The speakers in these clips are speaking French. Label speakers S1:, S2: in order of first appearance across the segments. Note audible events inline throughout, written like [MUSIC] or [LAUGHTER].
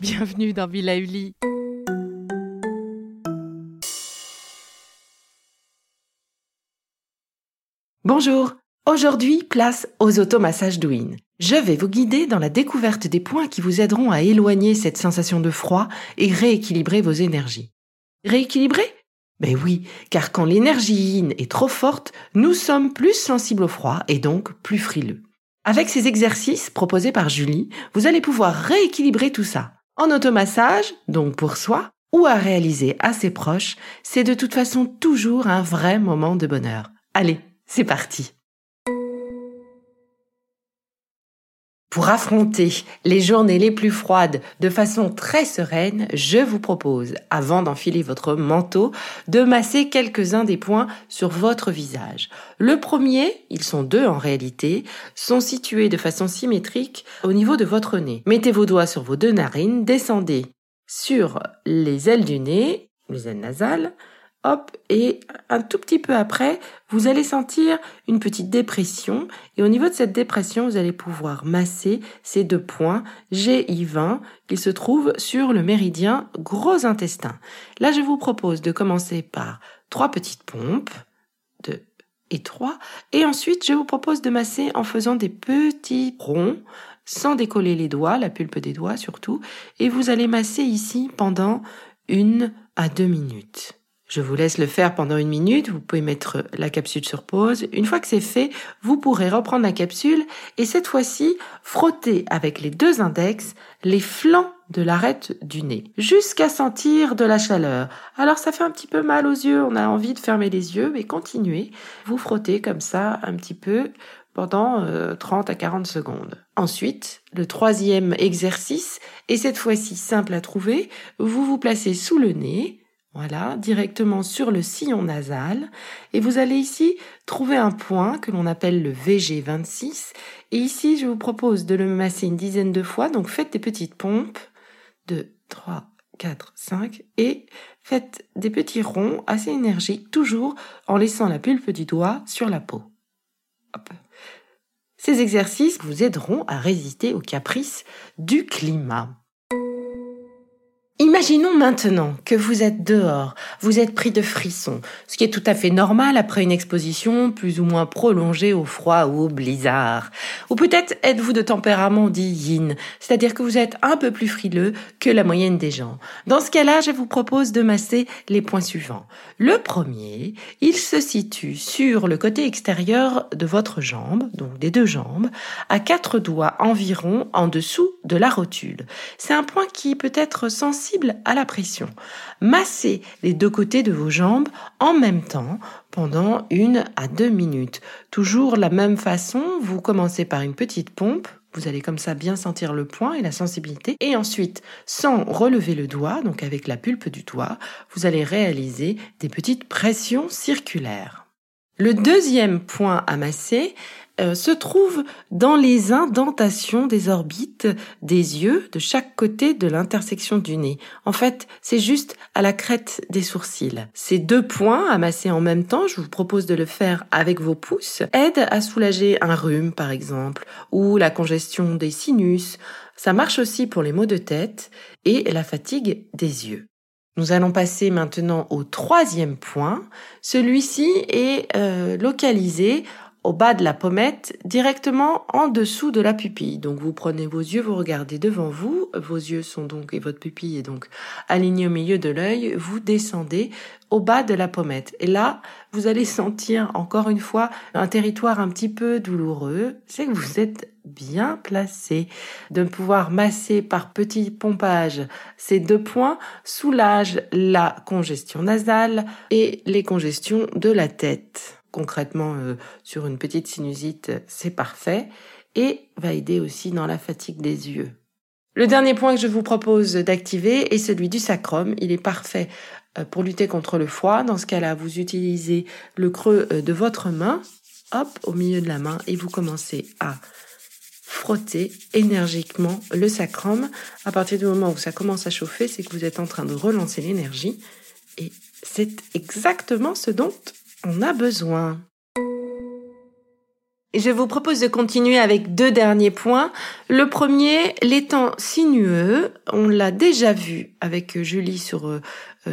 S1: Bienvenue dans Villa Uli. Bonjour. Aujourd'hui, place aux automassages Douyin. Je vais vous guider dans la découverte des points qui vous aideront à éloigner cette sensation de froid et rééquilibrer vos énergies. Rééquilibrer? Ben oui, car quand l'énergie yin est trop forte, nous sommes plus sensibles au froid et donc plus frileux. Avec ces exercices proposés par Julie, vous allez pouvoir rééquilibrer tout ça en automassage, donc pour soi, ou à réaliser à ses proches, c'est de toute façon toujours un vrai moment de bonheur. Allez, c'est parti. Pour affronter les journées les plus froides de façon très sereine, je vous propose, avant d'enfiler votre manteau, de masser quelques-uns des points sur votre visage. Le premier, ils sont deux en réalité, sont situés de façon symétrique au niveau de votre nez. Mettez vos doigts sur vos deux narines, descendez sur les ailes du nez, les ailes nasales, et un tout petit peu après, vous allez sentir une petite dépression, et au niveau de cette dépression, vous allez pouvoir masser ces deux points GI20 qui se trouvent sur le méridien gros intestin. Là, je vous propose de commencer par trois petites pompes, deux et trois, et ensuite, je vous propose de masser en faisant des petits ronds, sans décoller les doigts, la pulpe des doigts surtout, et vous allez masser ici pendant une à deux minutes. Je vous laisse le faire pendant une minute, vous pouvez mettre la capsule sur pause. Une fois que c'est fait, vous pourrez reprendre la capsule et cette fois-ci frotter avec les deux index les flancs de l'arête du nez jusqu'à sentir de la chaleur. Alors ça fait un petit peu mal aux yeux, on a envie de fermer les yeux, mais continuez. Vous frottez comme ça un petit peu pendant 30 euh, à 40 secondes. Ensuite, le troisième exercice est cette fois-ci simple à trouver. Vous vous placez sous le nez, voilà, directement sur le sillon nasal. Et vous allez ici trouver un point que l'on appelle le VG26. Et ici, je vous propose de le masser une dizaine de fois. Donc faites des petites pompes. 2, 3, 4, 5. Et faites des petits ronds assez énergiques, toujours en laissant la pulpe du doigt sur la peau. Ces exercices vous aideront à résister aux caprices du climat. Imaginons maintenant que vous êtes dehors, vous êtes pris de frissons, ce qui est tout à fait normal après une exposition plus ou moins prolongée au froid ou au blizzard. Ou peut-être êtes-vous de tempérament dit yin, c'est-à-dire que vous êtes un peu plus frileux que la moyenne des gens. Dans ce cas-là, je vous propose de masser les points suivants. Le premier, il se situe sur le côté extérieur de votre jambe, donc des deux jambes, à quatre doigts environ en dessous de la rotule. C'est un point qui peut être sensible à la pression. Massez les deux côtés de vos jambes en même temps pendant une à deux minutes. Toujours la même façon, vous commencez par une petite pompe. Vous allez comme ça bien sentir le point et la sensibilité. Et ensuite, sans relever le doigt, donc avec la pulpe du doigt, vous allez réaliser des petites pressions circulaires. Le deuxième point à euh, se trouve dans les indentations des orbites des yeux de chaque côté de l'intersection du nez. En fait, c'est juste à la crête des sourcils. Ces deux points amassés en même temps, je vous propose de le faire avec vos pouces, aident à soulager un rhume par exemple, ou la congestion des sinus. Ça marche aussi pour les maux de tête et la fatigue des yeux. Nous allons passer maintenant au troisième point. Celui-ci est euh, localisé au bas de la pommette, directement en dessous de la pupille. Donc vous prenez vos yeux, vous regardez devant vous, vos yeux sont donc et votre pupille est donc alignée au milieu de l'œil, vous descendez au bas de la pommette. Et là, vous allez [LAUGHS] sentir encore une fois un territoire un petit peu douloureux, c'est que vous êtes bien placé. De pouvoir masser par petits pompages ces deux points soulage la congestion nasale et les congestions de la tête concrètement euh, sur une petite sinusite, c'est parfait, et va aider aussi dans la fatigue des yeux. Le dernier point que je vous propose d'activer est celui du sacrum. Il est parfait euh, pour lutter contre le froid. Dans ce cas-là, vous utilisez le creux euh, de votre main, hop, au milieu de la main, et vous commencez à frotter énergiquement le sacrum. À partir du moment où ça commence à chauffer, c'est que vous êtes en train de relancer l'énergie. Et c'est exactement ce dont on a besoin. Je vous propose de continuer avec deux derniers points. Le premier, l'étang sinueux. On l'a déjà vu avec Julie sur euh,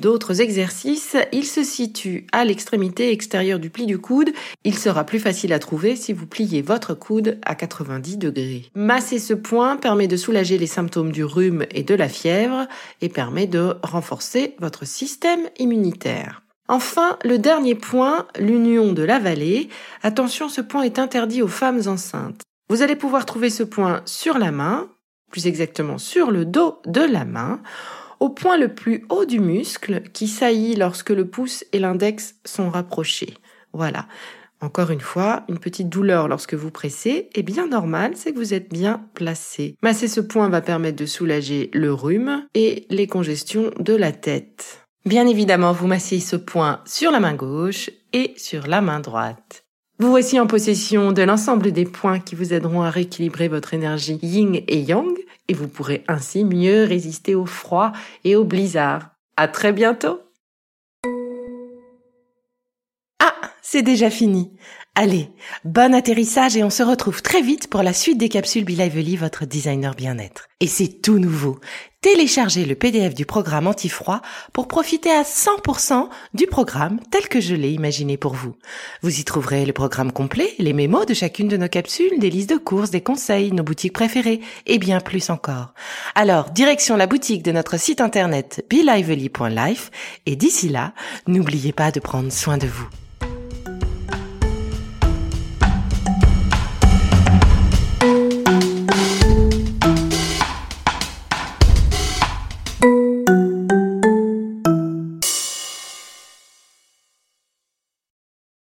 S1: d'autres exercices. Il se situe à l'extrémité extérieure du pli du coude. Il sera plus facile à trouver si vous pliez votre coude à 90 degrés. Masser ce point permet de soulager les symptômes du rhume et de la fièvre et permet de renforcer votre système immunitaire. Enfin, le dernier point, l'union de la vallée. Attention, ce point est interdit aux femmes enceintes. Vous allez pouvoir trouver ce point sur la main, plus exactement sur le dos de la main, au point le plus haut du muscle qui saillit lorsque le pouce et l'index sont rapprochés. Voilà. Encore une fois, une petite douleur lorsque vous pressez est bien normale, c'est que vous êtes bien placé. Masser ce point va permettre de soulager le rhume et les congestions de la tête. Bien évidemment, vous massez ce point sur la main gauche et sur la main droite. Vous voici en possession de l'ensemble des points qui vous aideront à rééquilibrer votre énergie yin et yang et vous pourrez ainsi mieux résister au froid et au blizzard. À très bientôt! C'est déjà fini. Allez, bon atterrissage et on se retrouve très vite pour la suite des capsules Be Lively, votre designer bien-être. Et c'est tout nouveau. Téléchargez le PDF du programme anti-froid pour profiter à 100% du programme tel que je l'ai imaginé pour vous. Vous y trouverez le programme complet, les mémos de chacune de nos capsules, des listes de courses, des conseils, nos boutiques préférées et bien plus encore. Alors, direction la boutique de notre site internet belively.life et d'ici là, n'oubliez pas de prendre soin de vous.